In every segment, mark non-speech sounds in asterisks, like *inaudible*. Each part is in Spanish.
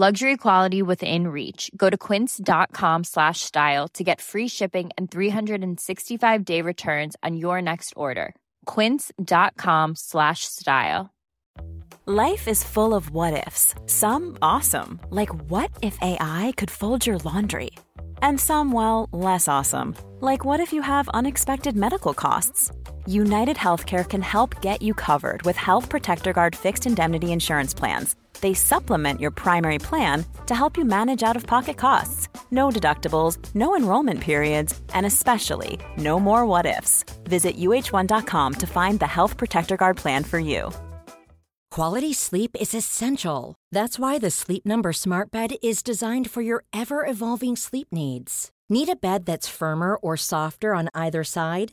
Luxury quality within reach. Go to quince.com slash style to get free shipping and 365-day returns on your next order. quince.com slash style. Life is full of what ifs. Some awesome, like what if AI could fold your laundry? And some, well, less awesome, like what if you have unexpected medical costs? United Healthcare can help get you covered with Health Protector Guard fixed indemnity insurance plans. They supplement your primary plan to help you manage out of pocket costs. No deductibles, no enrollment periods, and especially no more what ifs. Visit uh1.com to find the Health Protector Guard plan for you. Quality sleep is essential. That's why the Sleep Number Smart Bed is designed for your ever evolving sleep needs. Need a bed that's firmer or softer on either side?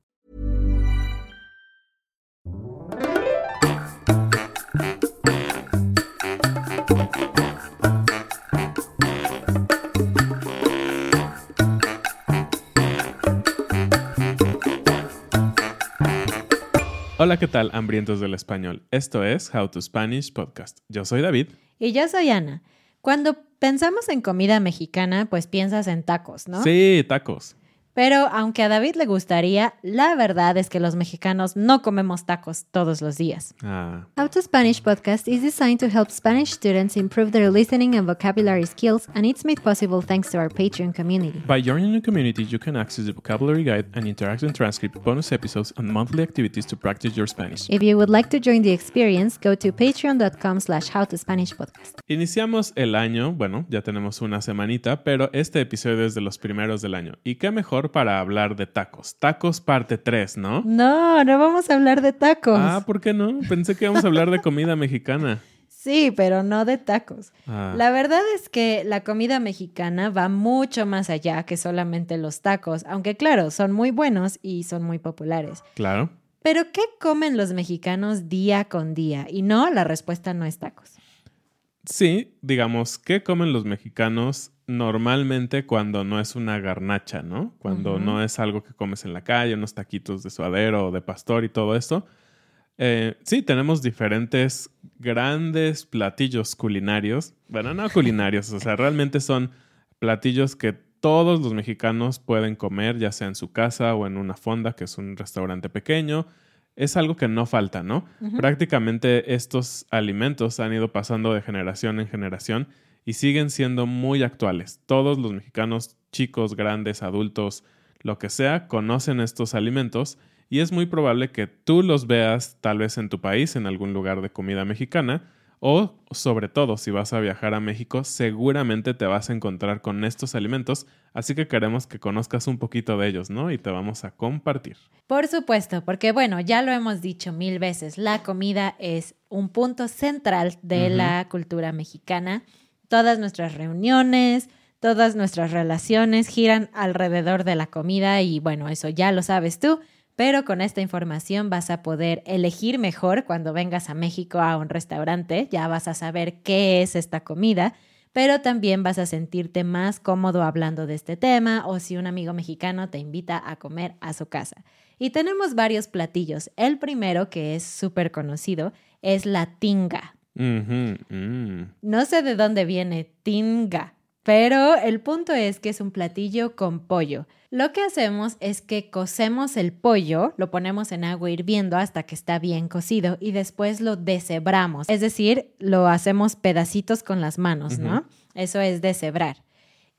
Hola, ¿qué tal, hambrientos del español? Esto es How to Spanish Podcast. Yo soy David. Y yo soy Ana. Cuando pensamos en comida mexicana, pues piensas en tacos, ¿no? Sí, tacos. Pero aunque a David le gustaría, la verdad es que los mexicanos no comemos tacos todos los días. Ah, How to Spanish podcast is designed to help Spanish students improve their listening and vocabulary skills, and it's made possible thanks to our Patreon community. By joining the community, you can access the vocabulary guide and interactive transcript, bonus episodes, and monthly activities to practice your Spanish. If you would like to join the experience, go to patreon.com slash howtospanishpodcast. Iniciamos el año, bueno, ya tenemos una semanita, pero este episodio es de los primeros del año. ¿Y qué mejor para hablar de tacos? Tacos parte 3, ¿no? No, no vamos a hablar de tacos. Ah, ¿por qué no? Pensé que íbamos a hablar de *laughs* comida mexicana. Sí, pero no de tacos. Ah. La verdad es que la comida mexicana va mucho más allá que solamente los tacos, aunque claro, son muy buenos y son muy populares. Claro. Pero ¿qué comen los mexicanos día con día? Y no, la respuesta no es tacos. Sí, digamos, ¿qué comen los mexicanos normalmente cuando no es una garnacha, ¿no? Cuando no es algo que comes en la calle, unos taquitos de suadero o de pastor y todo esto. Eh, sí, tenemos diferentes grandes platillos culinarios. Bueno, no *laughs* culinarios, o sea, realmente son platillos que todos los mexicanos pueden comer, ya sea en su casa o en una fonda, que es un restaurante pequeño. Es algo que no falta, ¿no? Prácticamente estos alimentos han ido pasando de generación en generación y siguen siendo muy actuales. Todos los mexicanos, chicos, grandes, adultos, lo que sea, conocen estos alimentos y es muy probable que tú los veas tal vez en tu país, en algún lugar de comida mexicana, o sobre todo si vas a viajar a México, seguramente te vas a encontrar con estos alimentos, así que queremos que conozcas un poquito de ellos, ¿no? Y te vamos a compartir. Por supuesto, porque bueno, ya lo hemos dicho mil veces, la comida es un punto central de la cultura mexicana. Todas nuestras reuniones, todas nuestras relaciones giran alrededor de la comida y bueno, eso ya lo sabes tú, pero con esta información vas a poder elegir mejor cuando vengas a México a un restaurante, ya vas a saber qué es esta comida, pero también vas a sentirte más cómodo hablando de este tema o si un amigo mexicano te invita a comer a su casa. Y tenemos varios platillos. El primero, que es súper conocido, es la tinga. Mm. No sé de dónde viene tinga, pero el punto es que es un platillo con pollo. Lo que hacemos es que cocemos el pollo, lo ponemos en agua hirviendo hasta que está bien cocido y después lo deshebramos. Es decir, lo hacemos pedacitos con las manos, ¿no? Eso es deshebrar.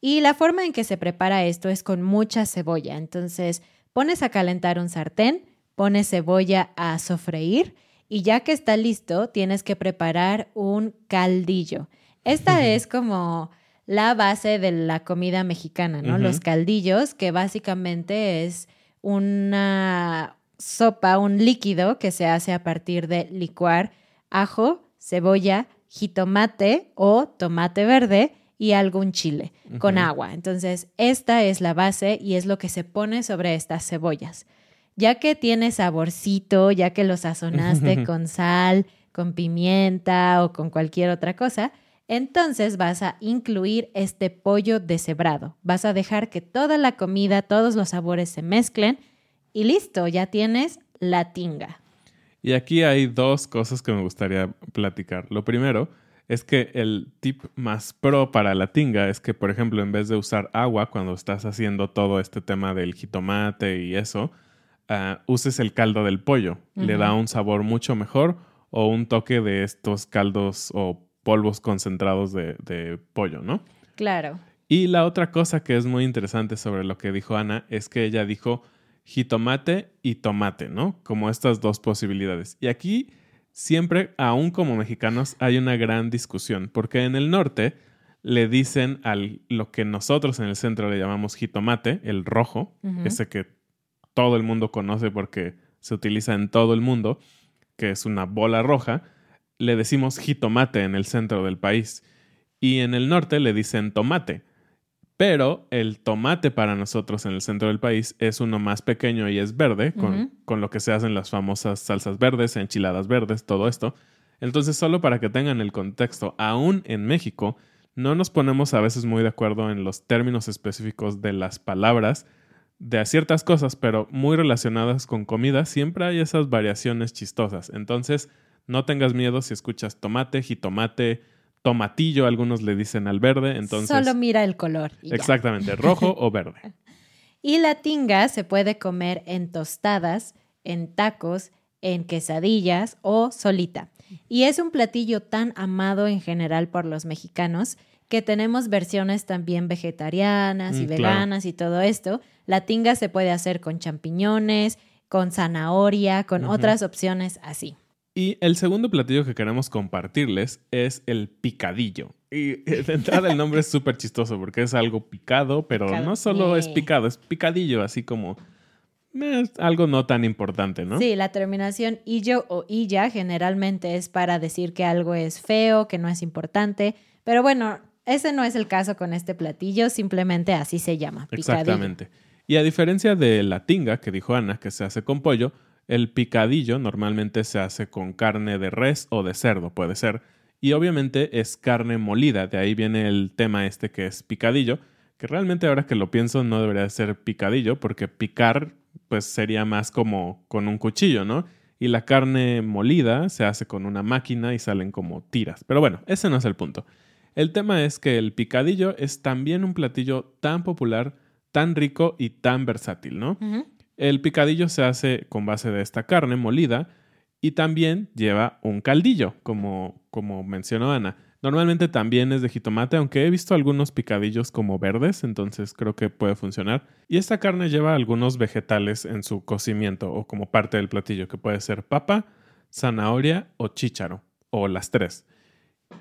Y la forma en que se prepara esto es con mucha cebolla. Entonces, Pones a calentar un sartén, pones cebolla a sofreír y ya que está listo, tienes que preparar un caldillo. Esta es como la base de la comida mexicana, ¿no? Los caldillos, que básicamente es una sopa, un líquido que se hace a partir de licuar ajo, cebolla, jitomate o tomate verde y algún chile con agua. Entonces, esta es la base y es lo que se pone sobre estas cebollas. Ya que tiene saborcito, ya que lo sazonaste con sal, con pimienta o con cualquier otra cosa, entonces vas a incluir este pollo deshebrado. Vas a dejar que toda la comida, todos los sabores se mezclen y listo, ya tienes la tinga. Y aquí hay dos cosas que me gustaría platicar. Lo primero es que el tip más pro para la tinga es que, por ejemplo, en vez de usar agua cuando estás haciendo todo este tema del jitomate y eso, ah, uses el caldo del pollo. Le da un sabor mucho mejor o un toque de estos caldos o polvos concentrados de, de pollo, ¿no? Claro. Y la otra cosa que es muy interesante sobre lo que dijo Ana es que ella dijo jitomate y tomate, ¿no? Como estas dos posibilidades. Y aquí siempre, aún como mexicanos, hay una gran discusión, porque en el norte le dicen al lo que nosotros en el centro le llamamos jitomate, el rojo, ese que todo el mundo conoce porque se utiliza en todo el mundo, que es una bola roja, le decimos jitomate en el centro del país. Y en el norte le dicen tomate. Pero el tomate para nosotros en el centro del país es uno más pequeño y es verde, con, con, lo que se hacen las famosas salsas verdes, enchiladas verdes, todo esto. Entonces, solo para que tengan el contexto, aún en México, no nos ponemos a veces muy de acuerdo en los términos específicos de las palabras de ciertas cosas, pero muy relacionadas con comida, siempre hay esas variaciones chistosas. Entonces, no tengas miedo si escuchas tomate, jitomate, tomatillo, algunos le dicen al verde, entonces... Solo mira el color. exactamente, rojo o verde. *laughs* Y la tinga se puede comer en tostadas, en tacos, en quesadillas o solita. Y es un platillo tan amado en general por los mexicanos que tenemos versiones también vegetarianas y mm, veganas y todo esto. La tinga se puede hacer con champiñones, con zanahoria, con otras opciones así. Y el segundo platillo que queremos compartirles es el picadillo. Y de *laughs* entrada el nombre es súper chistoso porque es algo picado, pero no solo es picado, es picadillo, así como es eh, algo no tan importante, ¿no? Sí, la terminación illo o illa generalmente es para decir que algo es feo, que no es importante, pero bueno, ese no es el caso con este platillo, simplemente así se llama. Picadillo. Exactamente. Y a diferencia de la tinga que dijo Ana, que se hace con pollo, el picadillo normalmente se hace con carne de res o de cerdo, puede ser. Y obviamente es carne molida, de ahí viene el tema este que es picadillo, que realmente ahora que lo pienso no debería ser picadillo, porque picar pues sería más como con un cuchillo, ¿no? Y la carne molida se hace con una máquina y salen como tiras. Pero bueno, ese no es el punto. El tema es que el picadillo es también un platillo tan popular, tan rico y tan versátil, ¿no? El picadillo se hace con base de esta carne molida y también lleva un caldillo, como, como mencionó Ana. Normalmente también es de jitomate, aunque he visto algunos picadillos como verdes, entonces creo que puede funcionar. Y esta carne lleva algunos vegetales en su cocimiento o como parte del platillo, que puede ser papa, zanahoria o chícharo, o las tres.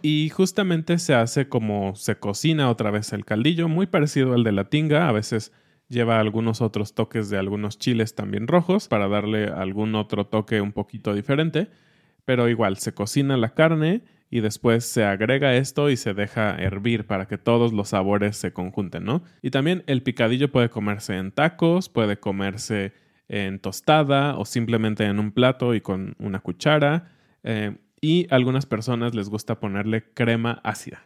Y justamente se hace como se cocina otra vez el caldillo, muy parecido al de la tinga, a veces Lleva algunos otros toques de algunos chiles también rojos para darle algún otro toque un poquito diferente. Pero igual, se cocina la carne y después se agrega esto y se deja hervir para que todos los sabores se conjunten, ¿no? Y también el picadillo puede comerse en tacos, puede comerse en tostada o simplemente en un plato y con una cuchara. Eh, y a algunas personas les gusta ponerle crema ácida.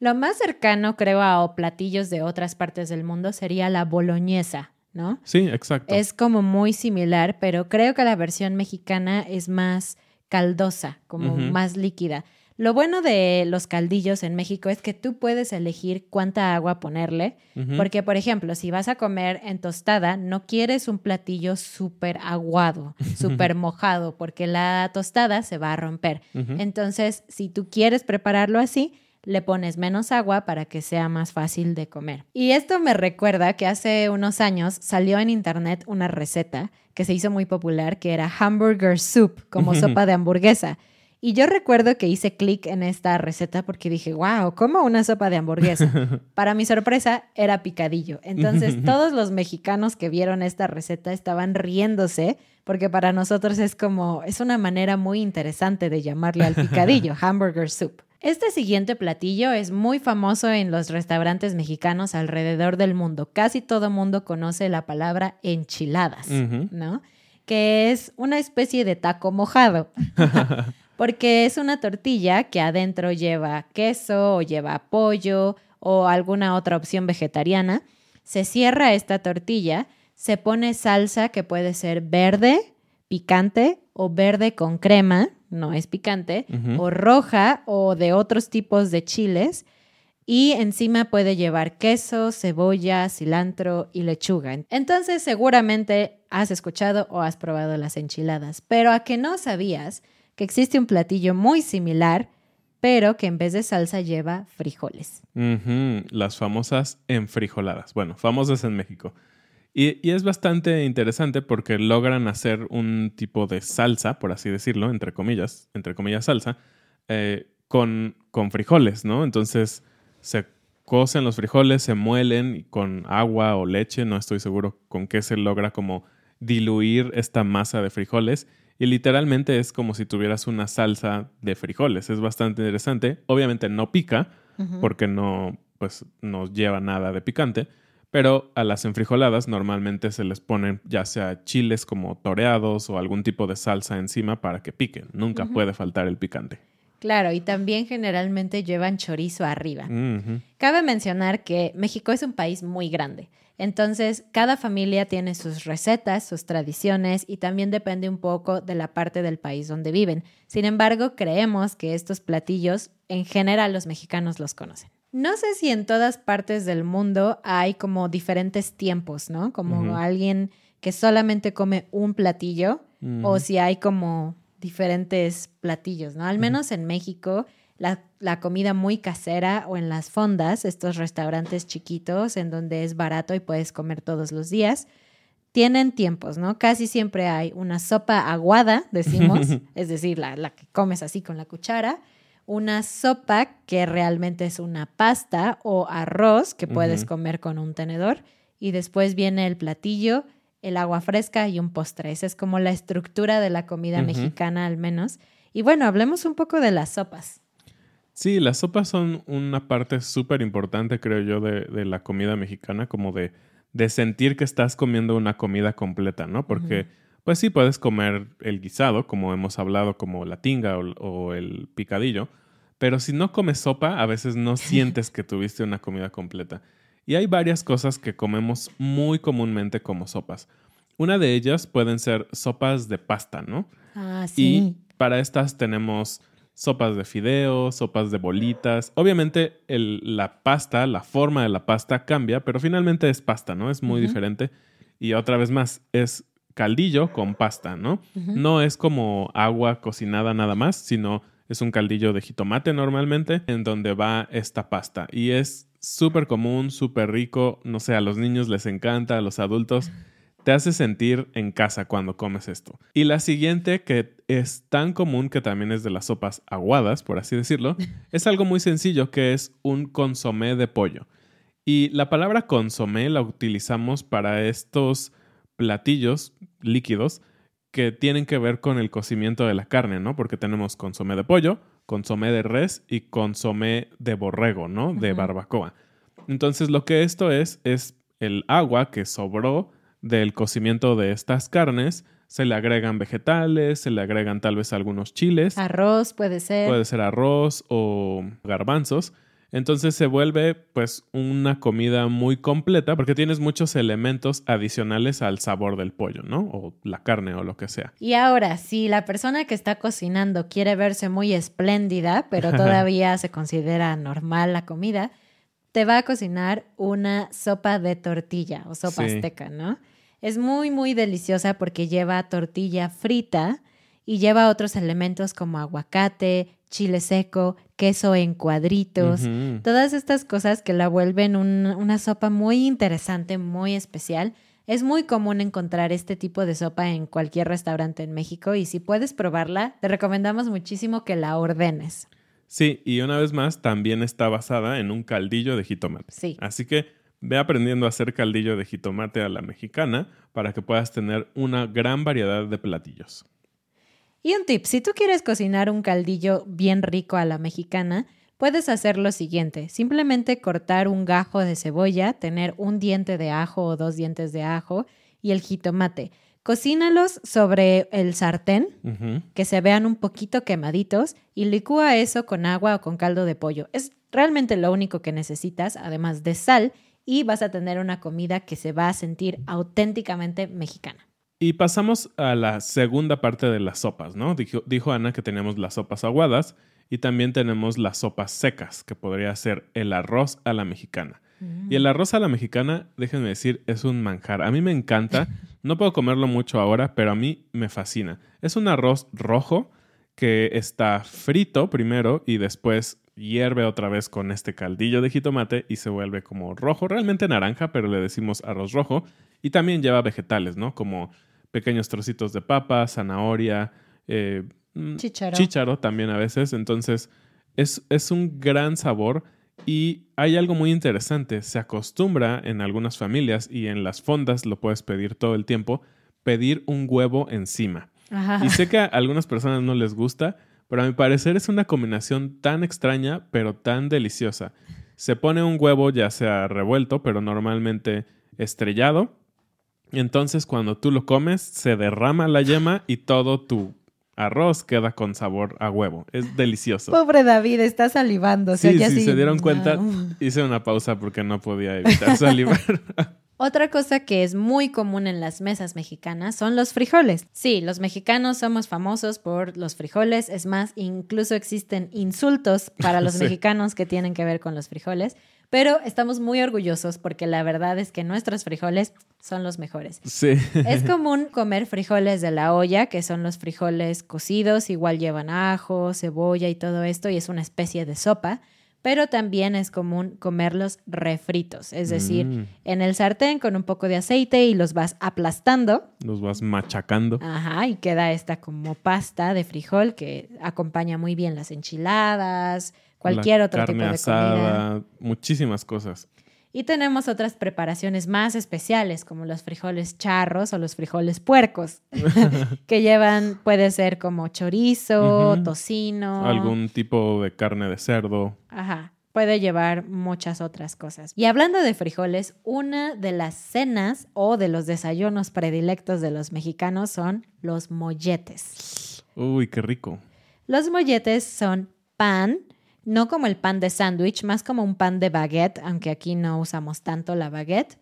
Lo más cercano, creo, a platillos de otras partes del mundo sería la boloñesa, ¿no? Sí, exacto. Es como muy similar, pero creo que la versión mexicana es más caldosa, como más líquida. Lo bueno de los caldillos en México es que tú puedes elegir cuánta agua ponerle, porque por ejemplo, si vas a comer en tostada, no quieres un platillo súper aguado, súper mojado, porque la tostada se va a romper. Entonces, si tú quieres prepararlo así, le pones menos agua para que sea más fácil de comer. Y esto me recuerda que hace unos años salió en internet una receta que se hizo muy popular que era hamburger soup, como sopa de hamburguesa. Y yo recuerdo que hice clic en esta receta porque dije, wow, ¿cómo una sopa de hamburguesa? *laughs* Para mi sorpresa, era picadillo. Entonces, *laughs* todos los mexicanos que vieron esta receta estaban riéndose porque para nosotros es como, es una manera muy interesante de llamarle al picadillo, *laughs* hamburger soup. Este siguiente platillo es muy famoso en los restaurantes mexicanos alrededor del mundo. Casi todo mundo conoce la palabra enchiladas, ¿no? Que es una especie de taco mojado. Porque es una tortilla que adentro lleva queso o lleva pollo o alguna otra opción vegetariana. Se cierra esta tortilla, se pone salsa que puede ser verde, picante o verde con crema, no es picante, o roja o de otros tipos de chiles. Y encima puede llevar queso, cebolla, cilantro y lechuga. Entonces seguramente has escuchado o has probado las enchiladas, pero a que no sabías que existe un platillo muy similar, pero que en vez de salsa lleva frijoles. Las famosas enfrijoladas. Bueno, famosas en México. Y, es bastante interesante porque logran hacer un tipo de salsa, por así decirlo, entre comillas, entre comillas salsa, eh, con, con frijoles, ¿no? Entonces se cocen los frijoles, se muelen con agua o leche, no estoy seguro con qué se logra como diluir esta masa de frijoles y literalmente es como si tuvieras una salsa de frijoles. Es bastante interesante. Obviamente no pica, porque no, pues, no lleva nada de picante. Pero a las enfrijoladas normalmente se les ponen ya sea chiles como toreados o algún tipo de salsa encima para que piquen. Nunca puede faltar el picante. Claro, y también generalmente llevan chorizo arriba. Cabe mencionar que México es un país muy grande. Entonces, cada familia tiene sus recetas, sus tradiciones y también depende un poco de la parte del país donde viven. Sin embargo, creemos que estos platillos en general los mexicanos los conocen. No sé si en todas partes del mundo hay como diferentes tiempos, ¿no? Como alguien que solamente come un platillo o si hay como diferentes platillos, ¿no? Al menos en México la, comida muy casera o en las fondas, estos restaurantes chiquitos en donde es barato y puedes comer todos los días, tienen tiempos, ¿no? Casi siempre hay una sopa aguada, decimos, *laughs* es decir, la, la, que comes así con la cuchara, una sopa que realmente es una pasta o arroz que puedes comer con un tenedor y después viene el platillo, el agua fresca y un postre. Esa es como la estructura de la comida mexicana al menos. Y bueno, hablemos un poco de las sopas. Sí, las sopas son una parte súper importante, creo yo, de, la comida mexicana, como de, de, sentir que estás comiendo una comida completa, ¿no? Porque, pues sí, puedes comer el guisado, como hemos hablado, como la tinga o, el picadillo, pero si no comes sopa, a veces no *laughs* sientes que tuviste una comida completa. Y hay varias cosas que comemos muy comúnmente como sopas. Una de ellas pueden ser sopas de pasta, ¿no? Ah, sí. Y para estas tenemos sopas de fideos, sopas de bolitas. Obviamente la pasta, la forma de la pasta cambia, pero finalmente es pasta, ¿no? Es muy diferente. Y otra vez más, es caldillo con pasta, ¿no? No es como agua cocinada nada más, sino es un caldillo de jitomate normalmente en donde va esta pasta. Y es súper común, súper rico, no sé, a los niños les encanta, a los adultos te hace sentir en casa cuando comes esto. Y la siguiente, que es tan común que también es de las sopas aguadas, por así decirlo, *laughs* es algo muy sencillo que es un consomé de pollo. Y la palabra consomé la utilizamos para estos platillos líquidos que tienen que ver con el cocimiento de la carne, ¿no? Porque tenemos consomé de pollo, consomé de res y consomé de borrego, ¿no? De barbacoa. Entonces lo que esto es es el agua que sobró del cocimiento de estas carnes, se le agregan vegetales, se le agregan tal vez algunos chiles. Arroz puede ser. Puede ser arroz o garbanzos. Entonces se vuelve pues una comida muy completa porque tienes muchos elementos adicionales al sabor del pollo, ¿no? O la carne o lo que sea. Y ahora, si la persona que está cocinando quiere verse muy espléndida, pero todavía se considera normal la comida, te va a cocinar una sopa de tortilla o sopa azteca, ¿no? Es muy, muy deliciosa porque lleva tortilla frita y lleva otros elementos como aguacate, chile seco, queso en cuadritos, todas estas cosas que la vuelven un- una sopa muy interesante, muy especial. Es muy común encontrar este tipo de sopa en cualquier restaurante en México y si puedes probarla, te recomendamos muchísimo que la ordenes. Sí, y una vez más, también está basada en un caldillo de jitomate. Sí. Así que ve aprendiendo a hacer caldillo de jitomate a la mexicana para que puedas tener una gran variedad de platillos. Y un tip, si tú quieres cocinar un caldillo bien rico a la mexicana, puedes hacer lo siguiente, simplemente cortar un gajo de cebolla, tener un diente de ajo o dos dientes de ajo y el jitomate. Cocínalos sobre el sartén, que se vean un poquito quemaditos y licúa eso con agua o con caldo de pollo. Es realmente lo único que necesitas, además de sal, y vas a tener una comida que se va a sentir auténticamente mexicana. Y pasamos a la segunda parte de las sopas, ¿no? Dijo, dijo Ana que tenemos las sopas aguadas y también tenemos las sopas secas, que podría ser el arroz a la mexicana. Y el arroz a la mexicana, déjenme decir, es un manjar. A mí me encanta. *laughs* No puedo comerlo mucho ahora, pero a mí me fascina. Es un arroz rojo que está frito primero y después hierve otra vez con este caldillo de jitomate y se vuelve como rojo, realmente naranja, pero le decimos arroz rojo. Y también lleva vegetales, ¿no? Como pequeños trocitos de papa, zanahoria, eh, mm, Chícharo. chícharo también a veces. Entonces, es, es un gran sabor y hay algo muy interesante. Se acostumbra en algunas familias y en las fondas lo puedes pedir todo el tiempo, pedir un huevo encima. Ajá. Y sé que a algunas personas no les gusta, pero a mi parecer es una combinación tan extraña, pero tan deliciosa. Se pone un huevo ya sea revuelto, pero normalmente estrellado. Entonces cuando tú lo comes, se derrama la yema y todo tu arroz queda con sabor a huevo. Es delicioso. Pobre David, está salivando. Sí, se sí, dieron cuenta. Hice una pausa porque no podía evitar *laughs* salivar. Otra cosa que es muy común en las mesas mexicanas son los frijoles. Sí, los mexicanos somos famosos por los frijoles. Es más, incluso existen insultos para los *laughs* Sí. mexicanos que tienen que ver con los frijoles. Pero estamos muy orgullosos porque la verdad es que nuestros frijoles son los mejores. Sí. Es *laughs* común comer frijoles de la olla, que son los frijoles cocidos, igual llevan ajo, cebolla y todo esto, y es una especie de sopa, pero también es común comerlos refritos, es decir, Mm. en el sartén con un poco de aceite y los vas aplastando, Los vas machacando. ajá, y queda esta como pasta de frijol que acompaña muy bien las enchiladas, cualquier La otro tipo de asada, comida. muchísimas cosas. Y tenemos otras preparaciones más especiales, como los frijoles charros o los frijoles puercos, *laughs* que llevan, puede ser como chorizo, tocino. Algún tipo de carne de cerdo. Ajá. Puede llevar muchas otras cosas. Y hablando de frijoles, una de las cenas o de los desayunos predilectos de los mexicanos son los molletes. Uy, qué rico. Los molletes son pan, no como el pan de sándwich, más como un pan de baguette, aunque aquí no usamos tanto la baguette.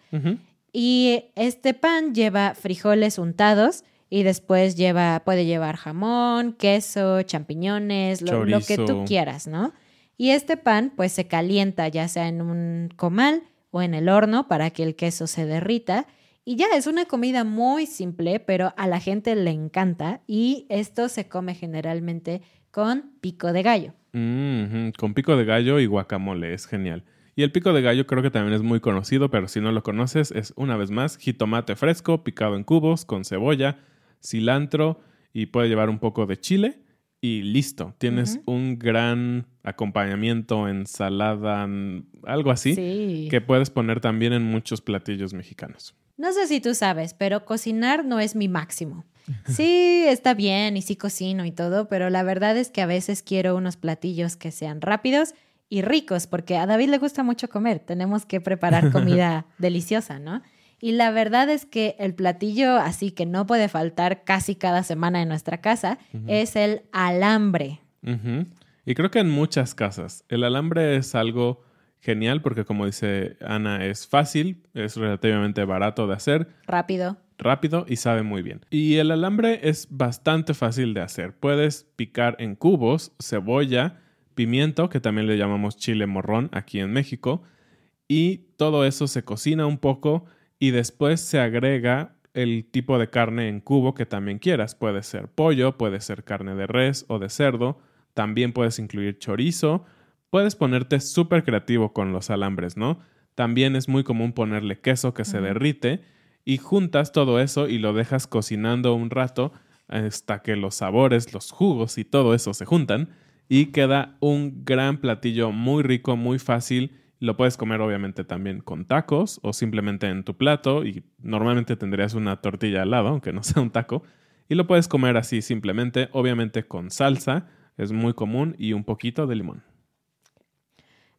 Y este pan lleva frijoles untados y después lleva, puede llevar jamón, queso, champiñones, lo, lo que tú quieras, ¿no? Y este pan pues se calienta ya sea en un comal o en el horno para que el queso se derrita. Y ya es una comida muy simple, pero a la gente le encanta y esto se come generalmente con pico de gallo. Mm. Con pico de gallo y guacamole, es genial. Y el pico de gallo creo que también es muy conocido, pero si no lo conoces, es una vez más jitomate fresco picado en cubos con cebolla, cilantro y puede llevar un poco de chile y listo. Tienes un gran acompañamiento, ensalada, algo así, Sí. que puedes poner también en muchos platillos mexicanos. No sé si tú sabes, pero cocinar no es mi máximo. *laughs* Sí, está bien y sí cocino y todo, pero la verdad es que a veces quiero unos platillos que sean rápidos y ricos, porque a David le gusta mucho comer. Tenemos que preparar comida *laughs* deliciosa, ¿no? Y la verdad es que el platillo así que no puede faltar casi cada semana en nuestra casa es el alambre. Y creo que en muchas casas. El alambre es algo genial porque como dice Ana, es fácil, es relativamente barato de hacer, Rápido. Rápido y sabe muy bien. Y el alambre es bastante fácil de hacer. Puedes picar en cubos cebolla, pimiento, que también le llamamos chile morrón aquí en México, y todo eso se cocina un poco y después se agrega el tipo de carne en cubo que también quieras. Puede ser pollo, puede ser carne de res o de cerdo, También puedes incluir chorizo. Puedes ponerte súper creativo con los alambres, ¿no? También es muy común ponerle queso que se derrite y juntas todo eso y lo dejas cocinando un rato hasta que los sabores, los jugos y todo eso se juntan y queda un gran platillo muy rico, muy fácil. Lo puedes comer obviamente también con tacos o simplemente en tu plato y normalmente tendrías una tortilla al lado, aunque no sea un taco. Y lo puedes comer así simplemente, obviamente con salsa, es muy común y un poquito de limón.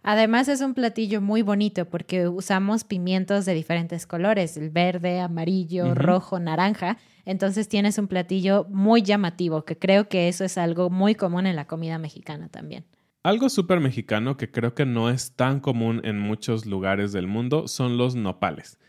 Además es un platillo muy bonito porque usamos pimientos de diferentes colores, el verde, amarillo, rojo, naranja. Entonces tienes un platillo muy llamativo, que creo que eso es algo muy común en la comida mexicana también. Algo súper mexicano que creo que no es tan común en muchos lugares del mundo son los nopales.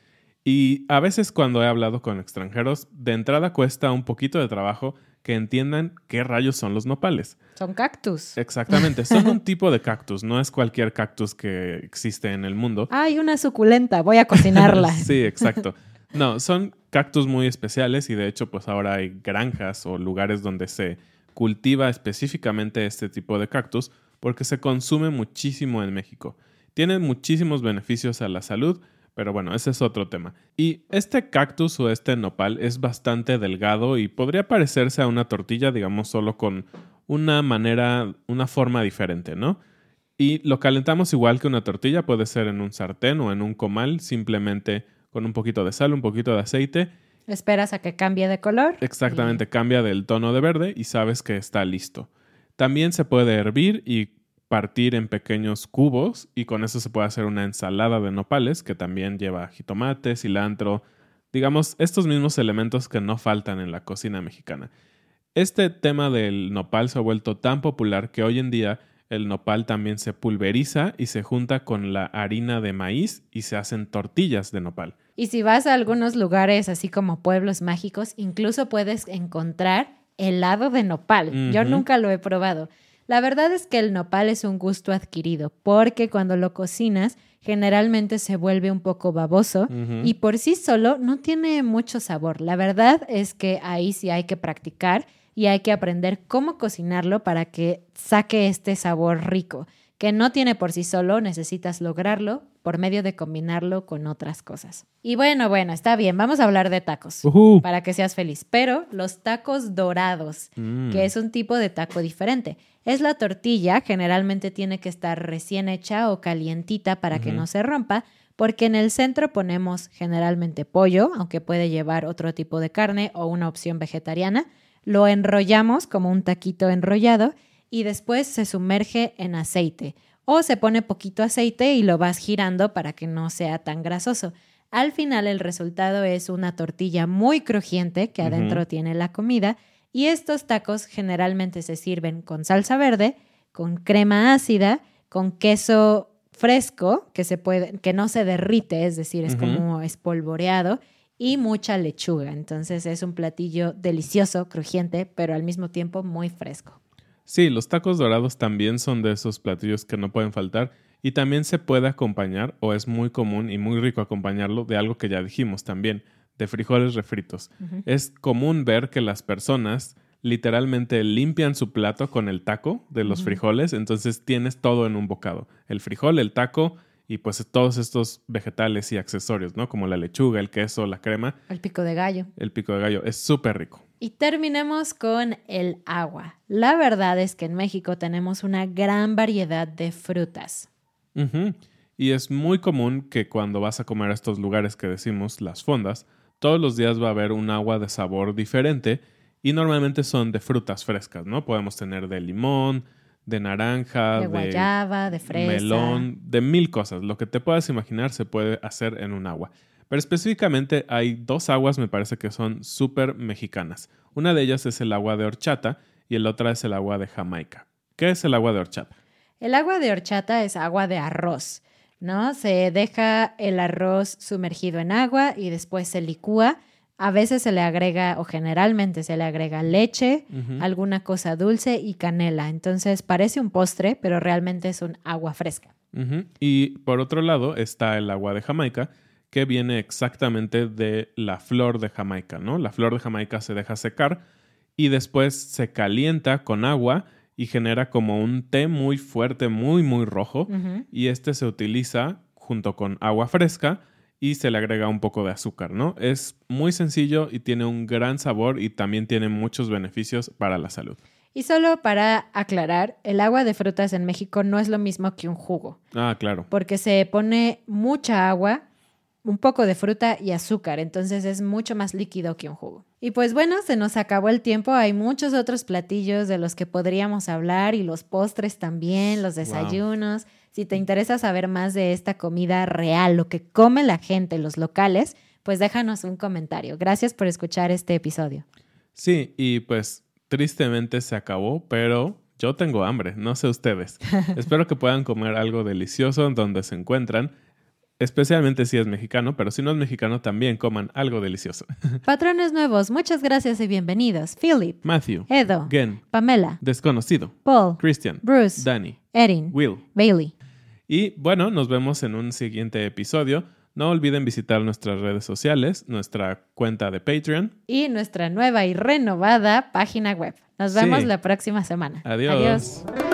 Y a veces cuando he hablado con extranjeros, de entrada cuesta un poquito de trabajo que entiendan qué rayos son los nopales. Son cactus. Exactamente, son un *laughs* tipo de cactus, no es cualquier cactus que existe en el mundo. Hay una suculenta, voy a cocinarla. *laughs* sí, exacto. No, son cactus muy especiales y de hecho pues ahora hay granjas o lugares donde se cultiva específicamente este tipo de cactus porque se consume muchísimo en México. Tienen muchísimos beneficios a la salud, pero bueno, ese es otro tema. Y este cactus o este nopal es bastante delgado y podría parecerse a una tortilla, digamos, solo con una manera, una forma diferente, ¿no? Y lo calentamos igual que una tortilla, puede ser en un sartén o en un comal, simplemente con un poquito de sal, un poquito de aceite. Esperas a que cambie de color. Exactamente, cambia del tono de verde y sabes que está listo. También se puede hervir y partir en pequeños cubos y con eso se puede hacer una ensalada de nopales que también lleva jitomate, cilantro, digamos, estos mismos elementos que no faltan en la cocina mexicana. Este tema del nopal se ha vuelto tan popular que hoy en día el nopal también se pulveriza y se junta con la harina de maíz y se hacen tortillas de nopal. Y si vas a algunos lugares así como pueblos mágicos, incluso puedes encontrar helado de nopal. Yo nunca lo he probado. La verdad es que el nopal es un gusto adquirido, porque cuando lo cocinas generalmente se vuelve un poco baboso y por sí solo no tiene mucho sabor. La verdad es que ahí sí hay que practicar y hay que aprender cómo cocinarlo para que saque este sabor rico que no tiene por sí solo, necesitas lograrlo por medio de combinarlo con otras cosas. Y bueno, bueno, está bien, vamos a hablar de tacos para que seas feliz. Pero los tacos dorados, mm. que es un tipo de taco diferente. Es la tortilla, generalmente tiene que estar recién hecha o calientita para que no se rompa, porque en el centro ponemos generalmente pollo, aunque puede llevar otro tipo de carne o una opción vegetariana. Lo enrollamos como un taquito enrollado y después se sumerge en aceite o se pone poquito aceite y lo vas girando para que no sea tan grasoso. Al final el resultado es una tortilla muy crujiente que adentro tiene la comida y estos tacos generalmente se sirven con salsa verde, con crema ácida, con queso fresco que se puede que no se derrite, es decir, es como espolvoreado y mucha lechuga. Entonces es un platillo delicioso, crujiente, pero al mismo tiempo muy fresco. Sí, los tacos dorados también son de esos platillos que no pueden faltar y también se puede acompañar, o es muy común y muy rico acompañarlo, de algo que ya dijimos también, de frijoles refritos. Es común ver que las personas literalmente limpian su plato con el taco de los frijoles, entonces tienes todo en un bocado. El frijol, el taco y pues todos estos vegetales y accesorios, ¿no? Como la lechuga, el queso, la crema. El pico de gallo. El pico de gallo. Es súper rico. Y terminemos con el agua. La verdad es que en México tenemos una gran variedad de frutas. Y es muy común que cuando vas a comer a estos lugares que decimos las fondas, todos los días va a haber un agua de sabor diferente y normalmente son de frutas frescas, ¿no? Podemos tener de limón, de naranja, de guayaba, de, de fresa, melón, de mil cosas. Lo que te puedas imaginar se puede hacer en un agua. Pero específicamente hay dos aguas, me parece que son súper mexicanas. Una de ellas es el agua de horchata y el otra es el agua de Jamaica. ¿Qué es el agua de horchata? El agua de horchata es agua de arroz, ¿no? Se deja el arroz sumergido en agua y después se licúa. A veces se le agrega, o generalmente se le agrega leche, alguna cosa dulce y canela. Entonces parece un postre, pero realmente es un agua fresca. Y por otro lado está el agua de Jamaica, que viene exactamente de la flor de Jamaica, ¿no? La flor de Jamaica se deja secar y después se calienta con agua y genera como un té muy fuerte, muy, muy rojo. Y este se utiliza junto con agua fresca y se le agrega un poco de azúcar, ¿no? Es muy sencillo y tiene un gran sabor y también tiene muchos beneficios para la salud. Y solo para aclarar, el agua de frutas en México no es lo mismo que un jugo. Ah, claro. Porque se pone mucha agua, un poco de fruta y azúcar, entonces es mucho más líquido que un jugo. Y pues bueno, se nos acabó el tiempo, hay muchos otros platillos de los que podríamos hablar y los postres también, los desayunos. Si te interesa saber más de esta comida real, lo que come la gente, los locales, pues déjanos un comentario. Gracias por escuchar este episodio. Sí, y pues tristemente se acabó, pero yo tengo hambre, no sé ustedes. *laughs* Espero que puedan comer algo delicioso donde se encuentran, especialmente si es mexicano, pero si no es mexicano también coman algo delicioso. *laughs* Patrones nuevos, muchas gracias y bienvenidos. Philip, Matthew, Edo, Gen, Pamela, Desconocido, Paul, Christian, Bruce, Danny, Erin, Will. Bailey. Y bueno, nos vemos en un siguiente episodio. No olviden visitar nuestras redes sociales, nuestra cuenta de Patreon. Y nuestra nueva y renovada página web. Nos vemos Sí. la próxima semana. Adiós. Adiós.